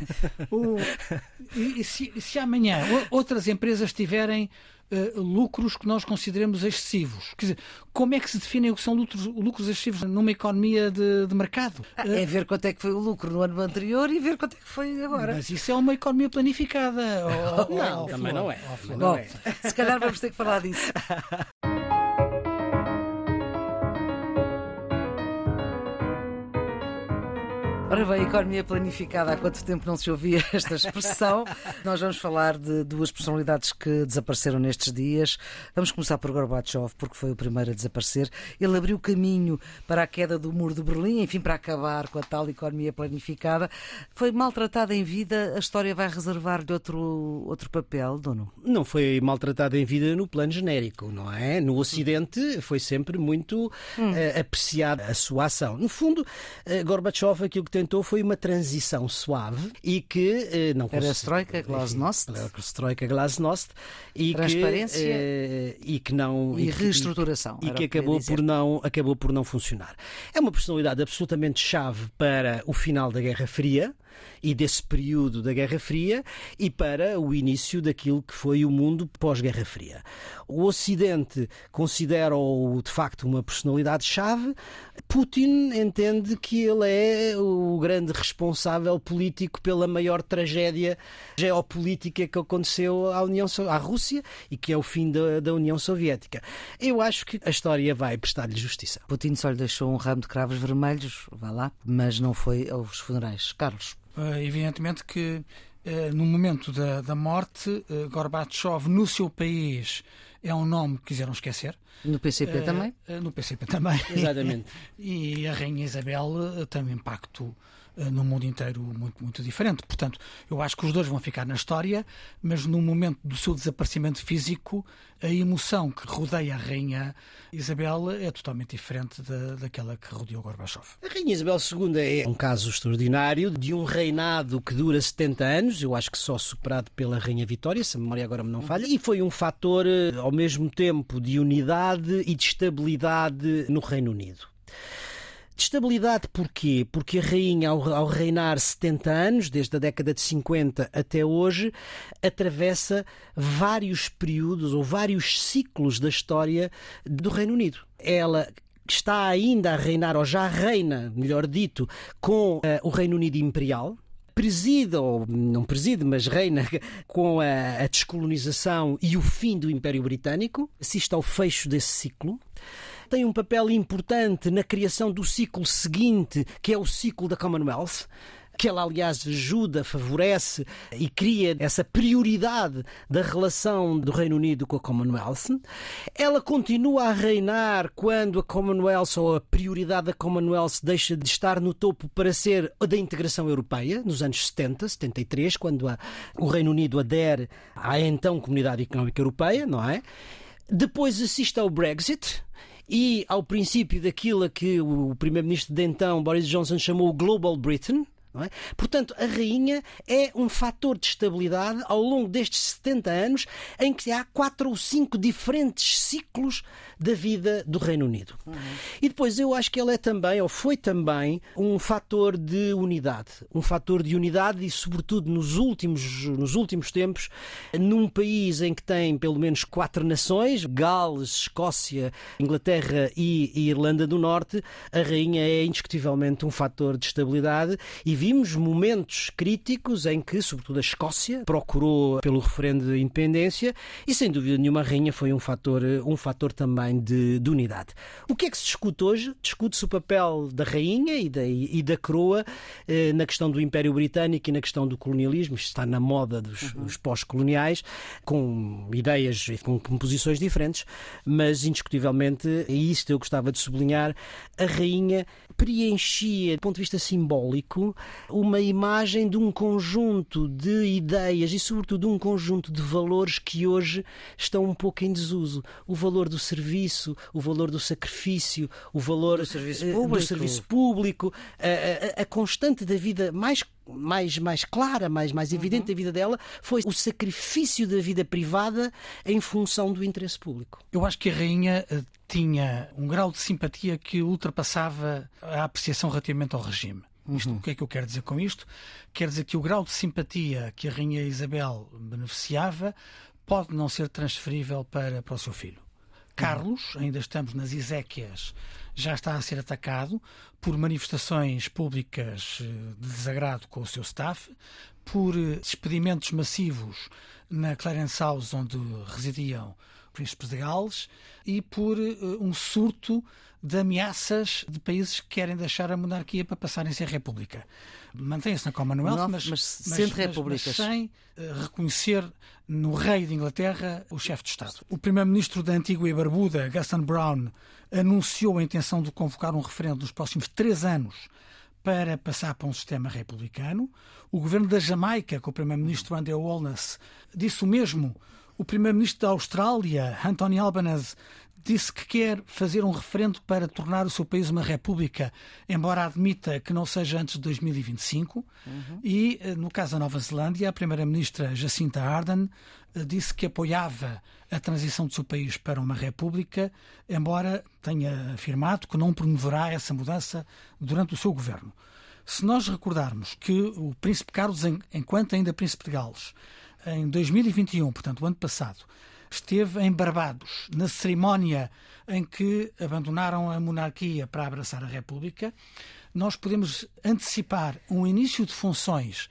Speaker 2: O, e, se, se amanhã outras empresas tiverem uh, lucros que nós consideramos excessivos. Quer dizer, como é que se definem o que são lucros, lucros excessivos numa economia de, de mercado?
Speaker 1: Ah, é ver quanto é que foi o lucro no ano anterior e ver quanto é que foi agora.
Speaker 2: Mas isso é uma economia planificada.
Speaker 3: Ou, [laughs] não, ou, também não é.
Speaker 1: Bom, não é. se calhar vamos ter que falar disso. [laughs] Ora bem, economia planificada, há quanto tempo não se ouvia [laughs] esta expressão? Nós vamos falar de duas personalidades que desapareceram nestes dias. Vamos começar por Gorbachev, porque foi o primeiro a desaparecer. Ele abriu caminho para a queda do muro de Berlim, enfim, para acabar com a tal economia planificada. Foi maltratado em vida, a história vai reservar-lhe outro, outro papel, dono?
Speaker 3: Não foi maltratado em vida no plano genérico, não é? No Ocidente foi sempre muito hum. uh, apreciada a sua ação. No fundo, uh, Gorbachev aquilo que tem foi uma transição suave e que
Speaker 1: eh, não Era Stroika, Glasnost.
Speaker 3: Stroika, Glasnost. E
Speaker 1: Transparência.
Speaker 3: Que, eh, e que não.
Speaker 1: E, e reestruturação.
Speaker 3: E, e que acabou por, não, acabou por não funcionar. É uma personalidade absolutamente chave para o final da Guerra Fria e desse período da Guerra Fria e para o início daquilo que foi o mundo pós-Guerra Fria. O Ocidente considera-o de facto uma personalidade-chave. Putin entende que ele é o grande responsável político pela maior tragédia geopolítica que aconteceu à, União, à Rússia e que é o fim da, da União Soviética. Eu acho que a história vai prestar-lhe justiça.
Speaker 1: Putin só lhe deixou um ramo de cravos vermelhos, vá lá, mas não foi aos funerais. Carlos.
Speaker 2: Eh, evidentemente que eh, no momento da, da morte, eh, Gorbachev, no seu país, é um nome que quiseram esquecer.
Speaker 1: No PCP também?
Speaker 2: no PCP também.
Speaker 3: Exatamente. [laughs]
Speaker 2: e a Rainha Isabel tem um impacto no mundo inteiro muito, muito diferente. Portanto, eu acho que os dois vão ficar na história, mas no momento do seu desaparecimento físico, a emoção que rodeia a Rainha Isabel é totalmente diferente da, daquela que rodeou Gorbachev.
Speaker 3: A Rainha Isabel II é um caso extraordinário de um reinado que dura 70 anos, eu acho que só superado pela Rainha Vitória, se a memória agora me não falha, e foi um fator, eh, ao mesmo tempo, de unidade e de estabilidade no Reino Unido. De estabilidade porquê? Porque a rainha, ao, ao, reinar 70 anos, desde a década de 50 até hoje, atravessa vários períodos ou vários ciclos da história do Reino Unido. Ela está ainda a reinar, ou já reina, melhor dito, com uh, o Reino Unido Imperial, preside, ou não preside, mas reina [laughs] com a, a, descolonização e o fim do Império Britânico, assiste ao fecho desse ciclo tem um papel importante na criação do ciclo seguinte, que é o ciclo da Commonwealth que ela, aliás, ajuda, favorece e cria essa prioridade da relação do Reino Unido com a Commonwealth. Ela continua a reinar quando a Commonwealth ou a prioridade da Commonwealth deixa de estar no topo para ser a da integração europeia, nos anos 70, 73, quando a, o Reino Unido adere à então Comunidade Económica Europeia, não é? Depois assiste ao Brexit, e ao princípio daquilo a que o primeiro-ministro de então, Boris Johnson, chamou o Global Britain, é? Portanto, a rainha é um fator de estabilidade ao longo destes 70 anos em que há quatro ou cinco diferentes ciclos da vida do Reino Unido. Uhum. E depois eu acho que ela é também, ou foi também, um fator de unidade. Um fator de unidade e, sobretudo, nos últimos, nos últimos tempos, num país em que tem pelo menos quatro nações, Gales, Escócia, Inglaterra e, e Irlanda do Norte, a rainha é indiscutivelmente um fator de estabilidade e vimos momentos críticos em que, sobretudo, a Escócia procurou pelo referendo de independência e, sem dúvida nenhuma, a rainha foi um fator, um fator também de, de unidade. O que é que se discute hoje? Discute-se o papel da rainha e da, e da coroa eh, na questão do Império Britânico e na questão do colonialismo. Isto está na moda dos, uhum. dos pós-coloniais, com ideias e com, com posições diferentes, mas indiscutivelmente, e isto eu gostava de sublinhar, a rainha preenchia, do ponto de vista simbólico, uma imagem de um conjunto de ideias e, sobretudo, de um conjunto de valores que hoje estão um pouco em desuso. O valor do serviço, o valor do sacrifício, o valor
Speaker 1: do serviço eh, público,
Speaker 3: do serviço público a, a, a constante da vida mais mais, mais clara, mais, mais evidente uhum. da vida dela, foi o sacrifício da vida privada em função do interesse público.
Speaker 2: Eu acho que a rainha eh, tinha um grau de simpatia que ultrapassava a apreciação relativamente ao regime. Isto, uhum. O que é que eu quero dizer com isto? Quer dizer que o grau de simpatia que a Rainha Isabel beneficiava pode não ser transferível para, para o seu filho. Carlos, ainda estamos nas Ezequias, já está a ser atacado por manifestações públicas eh, de desagrado com o seu staff, por eh, despedimentos massivos na Clarence House, onde residiam príncipes de Gales, e por uh, um surto de ameaças de países que querem deixar a monarquia para passarem a ser república. Mantém-se na Commonwealth,
Speaker 1: Não,
Speaker 2: mas,
Speaker 1: mas
Speaker 2: mas, mas-
Speaker 1: repúblicas.
Speaker 2: mas sem eh, reconhecer no rei de Inglaterra o chefe de Estado. O primeiro-ministro da Antigua e Barbuda, Gaston Brown, anunciou a intenção de convocar um referendo nos próximos três anos para passar para um sistema republicano. O governo da Jamaica, com o primeiro-ministro Andrew Holness, disse o mesmo. O primeiro-ministro da Austrália, Anthony Albanese, disse que quer fazer um referendo para tornar o seu país uma república, embora admita que não seja antes de 2025. E, eh, no caso da Nova Zelândia, a primeira-ministra Jacinta Ardern eh, disse que apoiava a transição do seu país para uma república, embora tenha afirmado que não promoverá essa mudança durante o seu governo. Se nós recordarmos que o Príncipe Carlos, en- enquanto ainda Príncipe de Gales, em 2021, portanto, o ano passado, esteve em Barbados, na cerimónia em que abandonaram a monarquia para abraçar a República, nós podemos antecipar um início de funções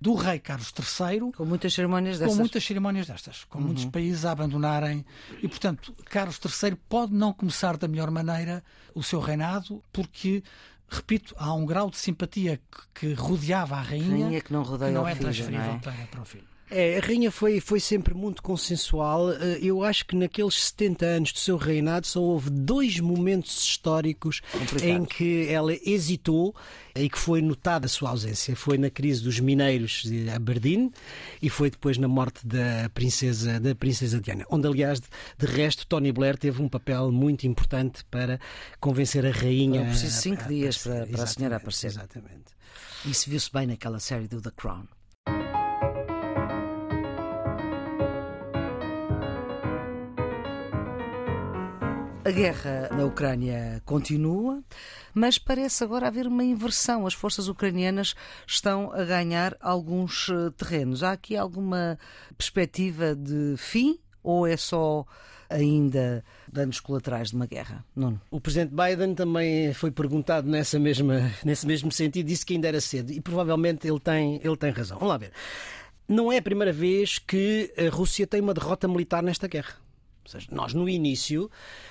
Speaker 2: do rei Carlos III
Speaker 1: Com muitas cerimónias
Speaker 2: com
Speaker 1: dessas.
Speaker 2: muitas cerimónias destas, com muitos países a abandonarem. E, portanto, Carlos III pode não começar da melhor maneira o seu reinado, porque, repito, há um grau de simpatia que, que rodeava a rainha,
Speaker 1: Rainha que não rodeia
Speaker 2: não
Speaker 1: ao
Speaker 2: é
Speaker 1: filho,
Speaker 2: transferível
Speaker 1: não é?
Speaker 2: para o filho.
Speaker 3: É, a rainha foi, foi sempre muito consensual. Eh, Eu acho que naqueles 70 anos do seu reinado só houve dois momentos históricos
Speaker 1: Complicado.
Speaker 3: em que ela hesitou e que foi notada a sua ausência. Foi na crise dos mineiros de Aberdeen e foi depois na morte da princesa, da princesa Diana, onde, aliás, de, de resto, Tony Blair teve um papel muito importante para convencer a rainha.
Speaker 1: Foram precisos
Speaker 3: a-
Speaker 1: cinco
Speaker 3: a
Speaker 1: dias para- para a senhora aparecer.
Speaker 3: Exatamente.
Speaker 1: Isso viu-se bem naquela série do The Crown. A guerra na Ucrânia continua, mas parece agora haver uma inversão. As forças ucranianas estão a ganhar alguns eh, terrenos. Há aqui alguma perspectiva de fim ou é só ainda danos colaterais de uma guerra? Nuno.
Speaker 3: O presidente Biden também foi perguntado nessa mesma, nesse mesmo sentido, disse que ainda era cedo e provavelmente ele tem, ele tem razão. Vamos lá ver. Não é a primeira vez que a Rússia tem uma derrota militar nesta guerra. Ou seja, nós no início,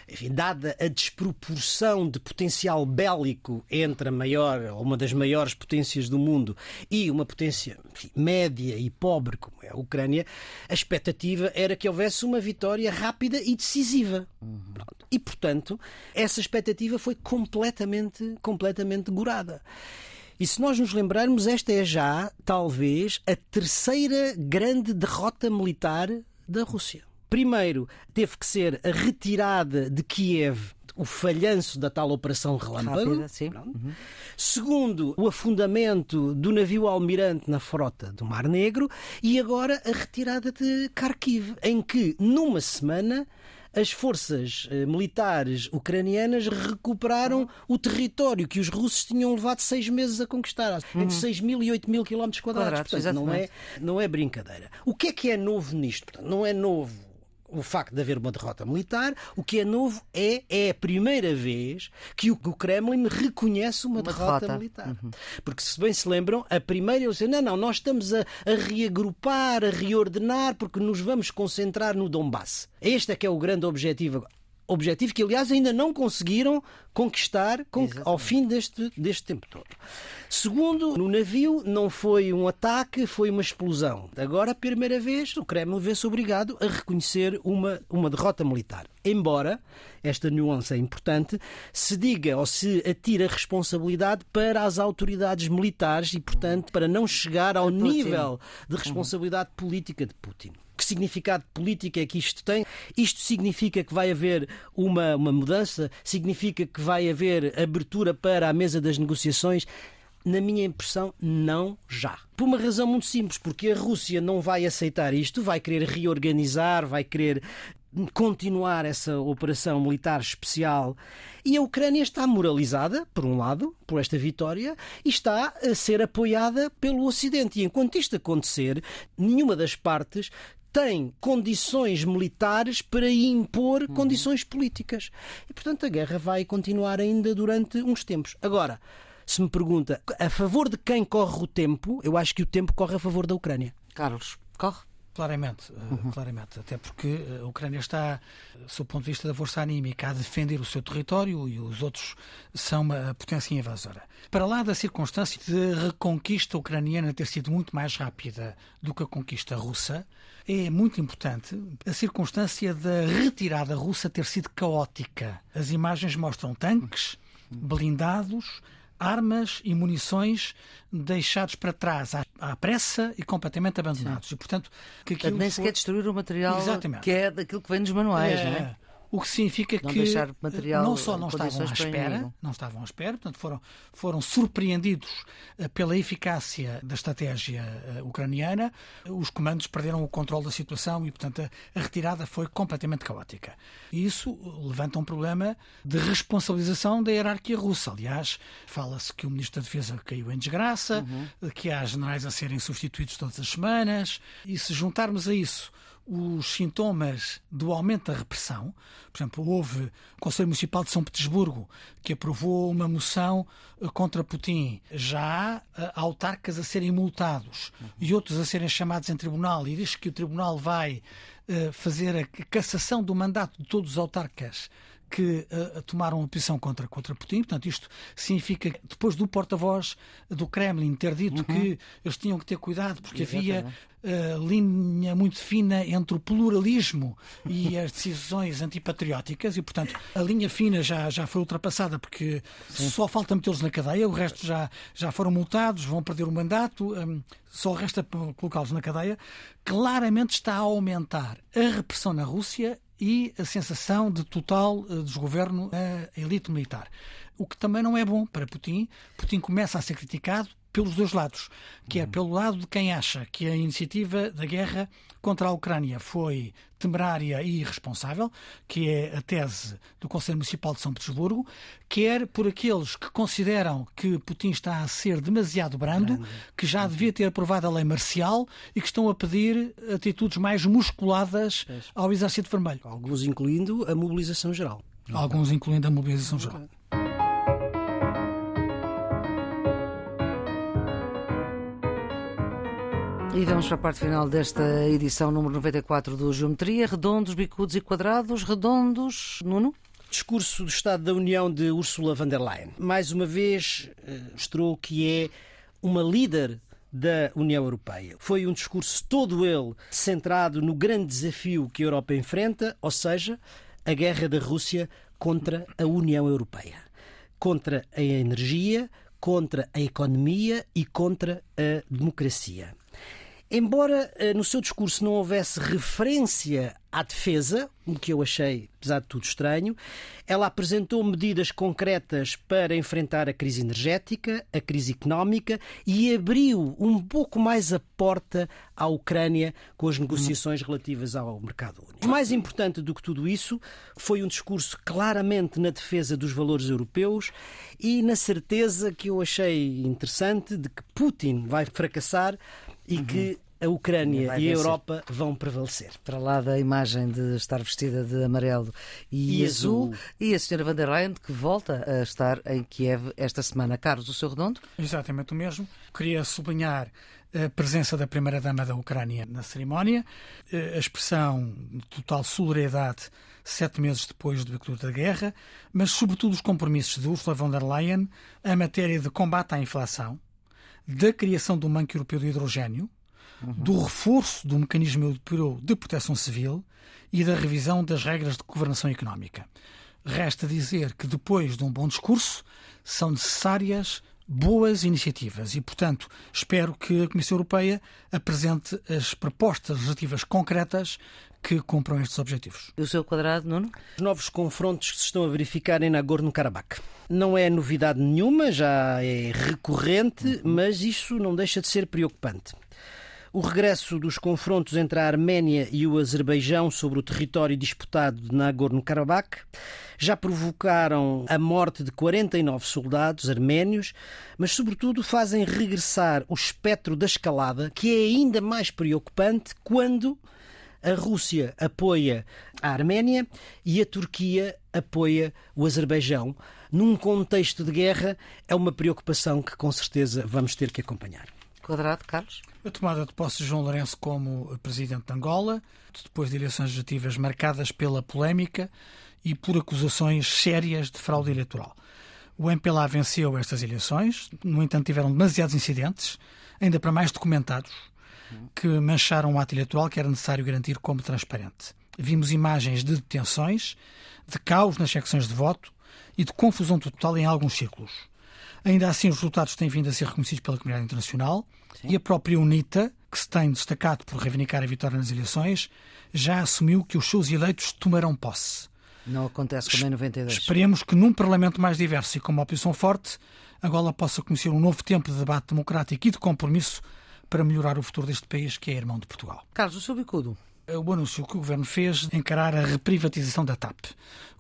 Speaker 3: enfim, dada a desproporção de potencial bélico entre a maior, ou uma das maiores potências do mundo, e uma potência enfim, média e pobre como é a Ucrânia, a expectativa era que houvesse uma vitória rápida e decisiva. Pronto. E, portanto, essa expectativa foi completamente, completamente gorada. E se nós nos lembrarmos, esta é já, talvez, a terceira grande derrota militar da Rússia. Primeiro, teve que ser a retirada de Kiev, o falhanço da tal Operação Relâmpago.
Speaker 1: Rápida.
Speaker 3: Pronto. Segundo, o afundamento do navio Almirante na frota do Mar Negro. E agora a retirada de Kharkiv, em que, numa semana, as forças eh, militares ucranianas recuperaram o território que os russos tinham levado seis meses a conquistar, entre 6 mil e 8 mil quilómetros quadrados. Portanto, não é, não é brincadeira. O que é que é novo nisto? Portanto, não é novo o facto de haver uma derrota militar. O que é novo é, é a primeira vez que o, Kremlin reconhece uma,
Speaker 1: Uma
Speaker 3: derrota,
Speaker 1: derrota.
Speaker 3: militar. Porque, se bem se lembram, a primeira eles disseram, não, não, nós estamos a, a reagrupar, a reordenar, porque nos vamos concentrar no Donbass. Este é que é o grande objetivo agora. Objetivo que, aliás, ainda não conseguiram conquistar ao fim deste, deste tempo todo. Segundo, no navio não foi um ataque, foi uma explosão. Agora, primeira vez, o Kremlin vê-se obrigado a reconhecer uma, uma derrota militar. Embora, esta nuance é importante, se diga ou se atira a responsabilidade para as autoridades militares e, portanto, para não chegar ao nível de responsabilidade política de Putin. Que significado político é que isto tem? Isto significa que vai haver uma, uma mudança? Significa que vai haver abertura para a mesa das negociações? Na minha impressão, não já. Por uma razão muito simples, porque a Rússia não vai aceitar isto, vai querer reorganizar, vai querer continuar essa operação militar especial e a Ucrânia está moralizada, por um lado, por esta vitória, e está a ser apoiada pelo Ocidente. E enquanto isto acontecer, nenhuma das partes tem condições militares para impor condições políticas. E, portanto, a guerra vai continuar ainda durante uns tempos. Agora, se me pergunta a favor de quem corre o tempo, eu acho que o tempo corre a favor da Ucrânia.
Speaker 1: Carlos, corre?
Speaker 2: Claramente, uhum. claramente. Até porque a Ucrânia está, sob o ponto de vista da força anímica, a defender o seu território e os outros são uma potência invasora. Para lá da circunstância de reconquista ucraniana ter sido muito mais rápida do que a conquista russa, é muito importante a circunstância da retirada russa ter sido caótica. As imagens mostram tanques, blindados, armas e munições deixados para trás à, à pressa e completamente abandonados. Sim. E, portanto,
Speaker 1: que aquilo Nem sequer destruir o material Exatamente. que é daquilo que vem nos manuais, é... não é?
Speaker 2: O que significa não que não só não estavam à espera, não estavam à espera, portanto foram, foram surpreendidos eh, pela eficácia da estratégia eh, ucraniana, os comandos perderam o controle da situação e, portanto, a, a retirada foi completamente caótica. E isso levanta um problema de responsabilização da hierarquia russa. Aliás, fala-se que o Ministro da Defesa caiu em desgraça, uhum. que há generais a serem substituídos todas as semanas, e se juntarmos a isso os sintomas do aumento da repressão. Por exemplo, houve o Conselho Municipal de São Petersburgo que aprovou uma moção eh, contra Putin. Já há eh, autarcas a serem multados uhum. e outros a serem chamados em tribunal e diz que o tribunal vai uh, fazer a cassação do mandato de todos os autarcas que uh, tomaram uma posição contra, contra Putin. Portanto, isto significa que depois do porta-voz do Kremlin ter dito uhum. que eles tinham que ter cuidado porque Exatamente. havia uh, linha muito fina entre o pluralismo e [laughs] as decisões antipatrióticas e, portanto, a linha fina já, já foi ultrapassada porque Sim. só falta metê-los na cadeia, o resto já, já foram multados, vão perder o mandato, um, só resta colocá-los na cadeia. Claramente está a aumentar a repressão na Rússia e a sensação de total eh, desgoverno da elite militar. O que também não é bom para Putin. Putin começa a ser criticado pelos dois lados, que é pelo lado de quem acha que a iniciativa da guerra contra a Ucrânia foi temerária e irresponsável, que é a tese do Conselho Municipal de São Petersburgo, quer por aqueles que consideram que Putin está a ser demasiado brando, que já devia ter aprovado a lei marcial e que estão a pedir atitudes mais musculadas ao Exército Vermelho.
Speaker 3: Alguns incluindo a mobilização geral.
Speaker 2: Alguns incluindo a mobilização geral.
Speaker 1: E vamos para a parte final desta edição número 94 do Geometria. Redondos, bicudos e quadrados. Redondos, Nuno?
Speaker 3: Discurso do Estado da União de Ursula von der Leyen. Mais uma vez eh, mostrou que é uma líder da União Europeia. Foi um discurso todo ele centrado no grande desafio que a Europa enfrenta, ou seja, a guerra da Rússia contra a União Europeia. Contra a energia, contra a economia e contra a democracia. Embora eh, no seu discurso não houvesse referência à defesa, o que eu achei, apesar de tudo, estranho, ela apresentou medidas concretas para enfrentar a crise energética, a crise económica e abriu um pouco mais a porta à Ucrânia com as negociações relativas ao mercado único. Mais importante do que tudo isso foi um discurso claramente na defesa dos valores europeus e na certeza que eu achei interessante de que Putin vai fracassar e uhum. que a Ucrânia e a Europa vão prevalecer.
Speaker 1: Para lá da imagem de estar vestida de amarelo e, e azul. azul. E a senhora van der Leyen, que volta a estar em Kiev esta semana. Carlos, o seu redondo?
Speaker 2: Exatamente o mesmo. Queria sublinhar a presença da primeira-dama da Ucrânia na cerimónia, a expressão de total solidariedade sete meses depois do abertura da guerra, mas sobretudo os compromissos de Ursula von der Leyen a matéria de combate à inflação, da criação do Banco Europeu de Hidrogênio, uhum. do reforço do mecanismo europeu de proteção civil e da revisão das regras de governação económica. Resta dizer que depois de um bom discurso são necessárias boas iniciativas e, portanto, espero que a Comissão Europeia apresente as propostas legislativas concretas que cumpram estes objetivos.
Speaker 1: E o seu quadrado, Nuno?
Speaker 3: Os novos confrontos que se estão a verificar em Nagorno-Karabakh. Não é novidade nenhuma, já é recorrente, mas isso não deixa de ser preocupante. O regresso dos confrontos entre a Arménia e o Azerbaijão sobre o território disputado de Nagorno-Karabakh já provocaram a morte de 49 soldados arménios, mas, sobretudo, fazem regressar o espectro da escalada, que é ainda mais preocupante quando a Rússia apoia a Arménia e a Turquia apoia o Azerbaijão. Num contexto de guerra, é uma preocupação que com certeza vamos ter que acompanhar.
Speaker 1: Quadrado, Carlos?
Speaker 2: A tomada de posse de João Lourenço como presidente de Angola, depois de eleições legislativas marcadas pela polémica e por acusações sérias de fraude eleitoral. O MPLA venceu estas eleições, no entanto, tiveram demasiados incidentes, ainda para mais documentados, que mancharam o ato eleitoral que era necessário garantir como transparente. Vimos imagens de detenções, de caos nas secções de voto e de confusão total em alguns círculos. Ainda assim, os resultados têm vindo a ser reconhecidos pela comunidade internacional Sim. e a própria UNITA, que se tem destacado por reivindicar a vitória nas eleições, já assumiu que os seus eleitos tomarão posse.
Speaker 1: Não acontece como em 92.
Speaker 2: Esperemos que num Parlamento mais diverso e com uma oposição forte, Angola possa conhecer um novo tempo de debate democrático e de compromisso para melhorar o futuro deste país, que é irmão de Portugal.
Speaker 1: Carlos, o seu bicudo?
Speaker 2: O anúncio que o governo fez de encarar a reprivatização da TAP.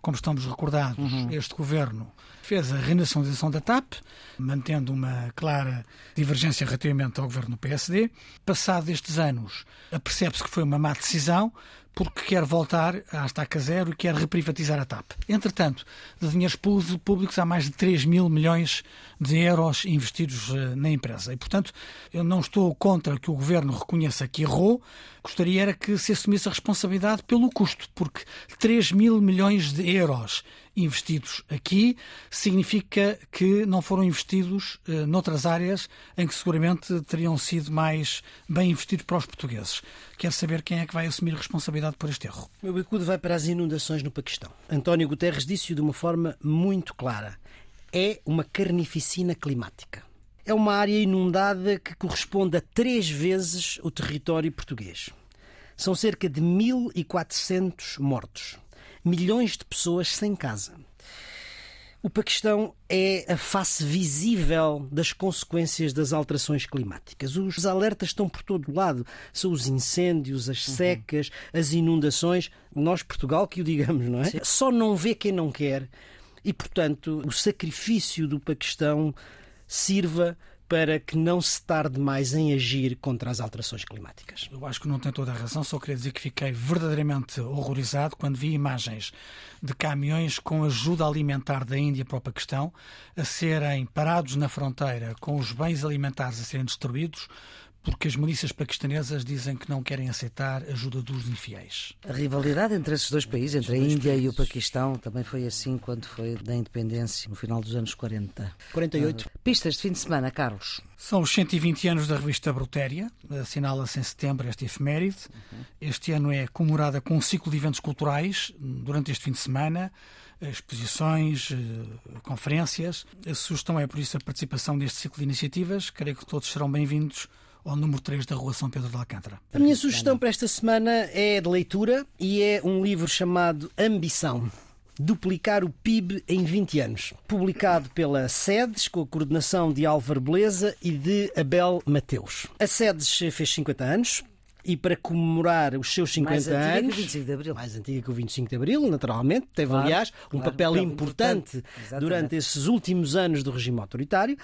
Speaker 2: Como estamos recordados, uhum. este governo fez a renacionalização da TAP, mantendo uma clara divergência relativamente ao governo do PSD. Passado estes anos, percebe-se que foi uma má decisão, porque quer voltar à estaca zero e quer reprivatizar a TAP. Entretanto, de dinheiros públicos há mais de 3 mil milhões de euros investidos eh, na empresa. E, portanto, eu não estou contra que o governo reconheça que errou, gostaria era que se assumisse a responsabilidade pelo custo, porque 3 mil milhões de euros investidos aqui significa que não foram investidos eh, noutras áreas em que seguramente teriam sido mais bem investidos para os portugueses. Quero saber quem é que vai assumir responsabilidade por este erro.
Speaker 3: Meu bicudo vai para as inundações no Paquistão. António Guterres disse-o de uma forma muito clara. É uma carnificina climática. É uma área inundada que corresponde a três vezes o território português. São cerca de 1.400 mortos milhões de pessoas sem casa. O Paquistão é a face visível das consequências das alterações climáticas. Os alertas estão por todo o lado. São os incêndios, as uhum. secas, uhum. as inundações. Nós, Portugal, que o digamos, não é? Sim. Só não vê quem não quer. E, portanto, o sacrifício do Paquistão sirva para que não se tarde mais em agir contra as alterações climáticas.
Speaker 2: Eu acho que não tem toda a razão, só queria dizer que fiquei verdadeiramente horrorizado quando vi imagens de caminhões com ajuda alimentar da Índia para o Paquistão a serem parados na fronteira com os bens alimentares a serem destruídos porque as milícias paquistanesas dizem que não querem aceitar ajuda dos infiéis.
Speaker 1: A rivalidade entre esses dois países, entre a Índia países. e o Paquistão, também foi assim quando foi da independência, no final dos anos 40.
Speaker 3: 48. Uh,
Speaker 1: pistas de fim de semana, Carlos.
Speaker 2: São os 120 anos da revista Brutéria, assinala-se em setembro esta efeméride. Uhum. Este ano é comemorada com um ciclo de eventos culturais durante este fim de semana exposições, eh, conferências. A sugestão é, por isso, a participação deste ciclo de iniciativas. Creio que todos serão bem-vindos ao número 3 da Rua São Pedro de Alcântara.
Speaker 3: A minha sugestão para esta semana é de leitura e é um livro chamado Ambição. Duplicar o PIB em 20 anos. Publicado pela SEDES, com a coordenação de Álvaro Beleza e de Abel Mateus. A SEDES fez 50 anos, e para comemorar os seus 50 mais
Speaker 1: anos.
Speaker 3: Mais
Speaker 1: antiga que o 25 de Abril.
Speaker 3: Mais antiga que o 25 de Abril, naturalmente. Teve, claro, aliás, um claro, papel importante, importante durante esses últimos anos do regime autoritário.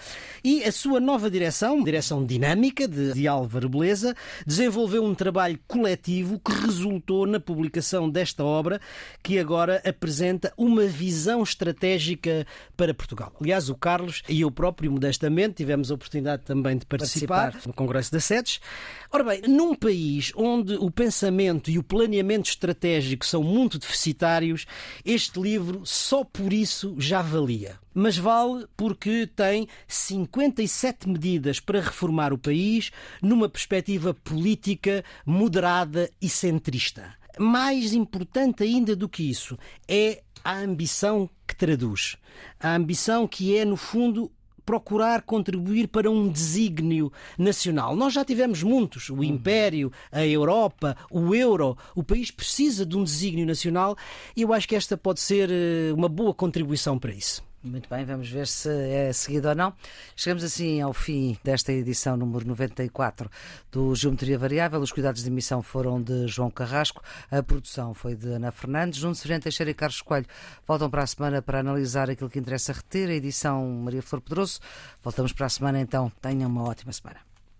Speaker 3: E a sua nova direção, direção dinâmica de, de Álvaro Beleza, desenvolveu um trabalho coletivo que resultou na publicação desta obra, que agora apresenta uma visão estratégica para Portugal. Aliás, o Carlos e eu próprio, modestamente, tivemos a oportunidade também de participar, participar. no Congresso das Sedes. Ora bem, num país país onde o pensamento e o planeamento estratégico são muito deficitários, este livro só por isso já valia. Mas vale porque tem 57 medidas para reformar o país numa perspectiva política moderada e centrista. Mais importante ainda do que isso é a ambição que traduz. A ambição que é, no fundo, procurar contribuir para um desígnio nacional. Nós já tivemos muitos, o. Império, a Europa, o Euro. O país precisa de um desígnio nacional e eu acho que esta pode ser eh, uma boa contribuição para isso.
Speaker 1: Muito bem, vamos ver se é seguido ou não. Chegamos assim ao fim desta edição número 94 do Geometria Variável. Os cuidados de emissão foram de João Carrasco, a produção foi de Ana Fernandes, Junto Severino Teixeira e Carlos Coelho voltam para a semana para analisar aquilo que interessa reter, a edição Maria Flor Pedroso. Voltamos para a semana então. Tenham uma ótima semana.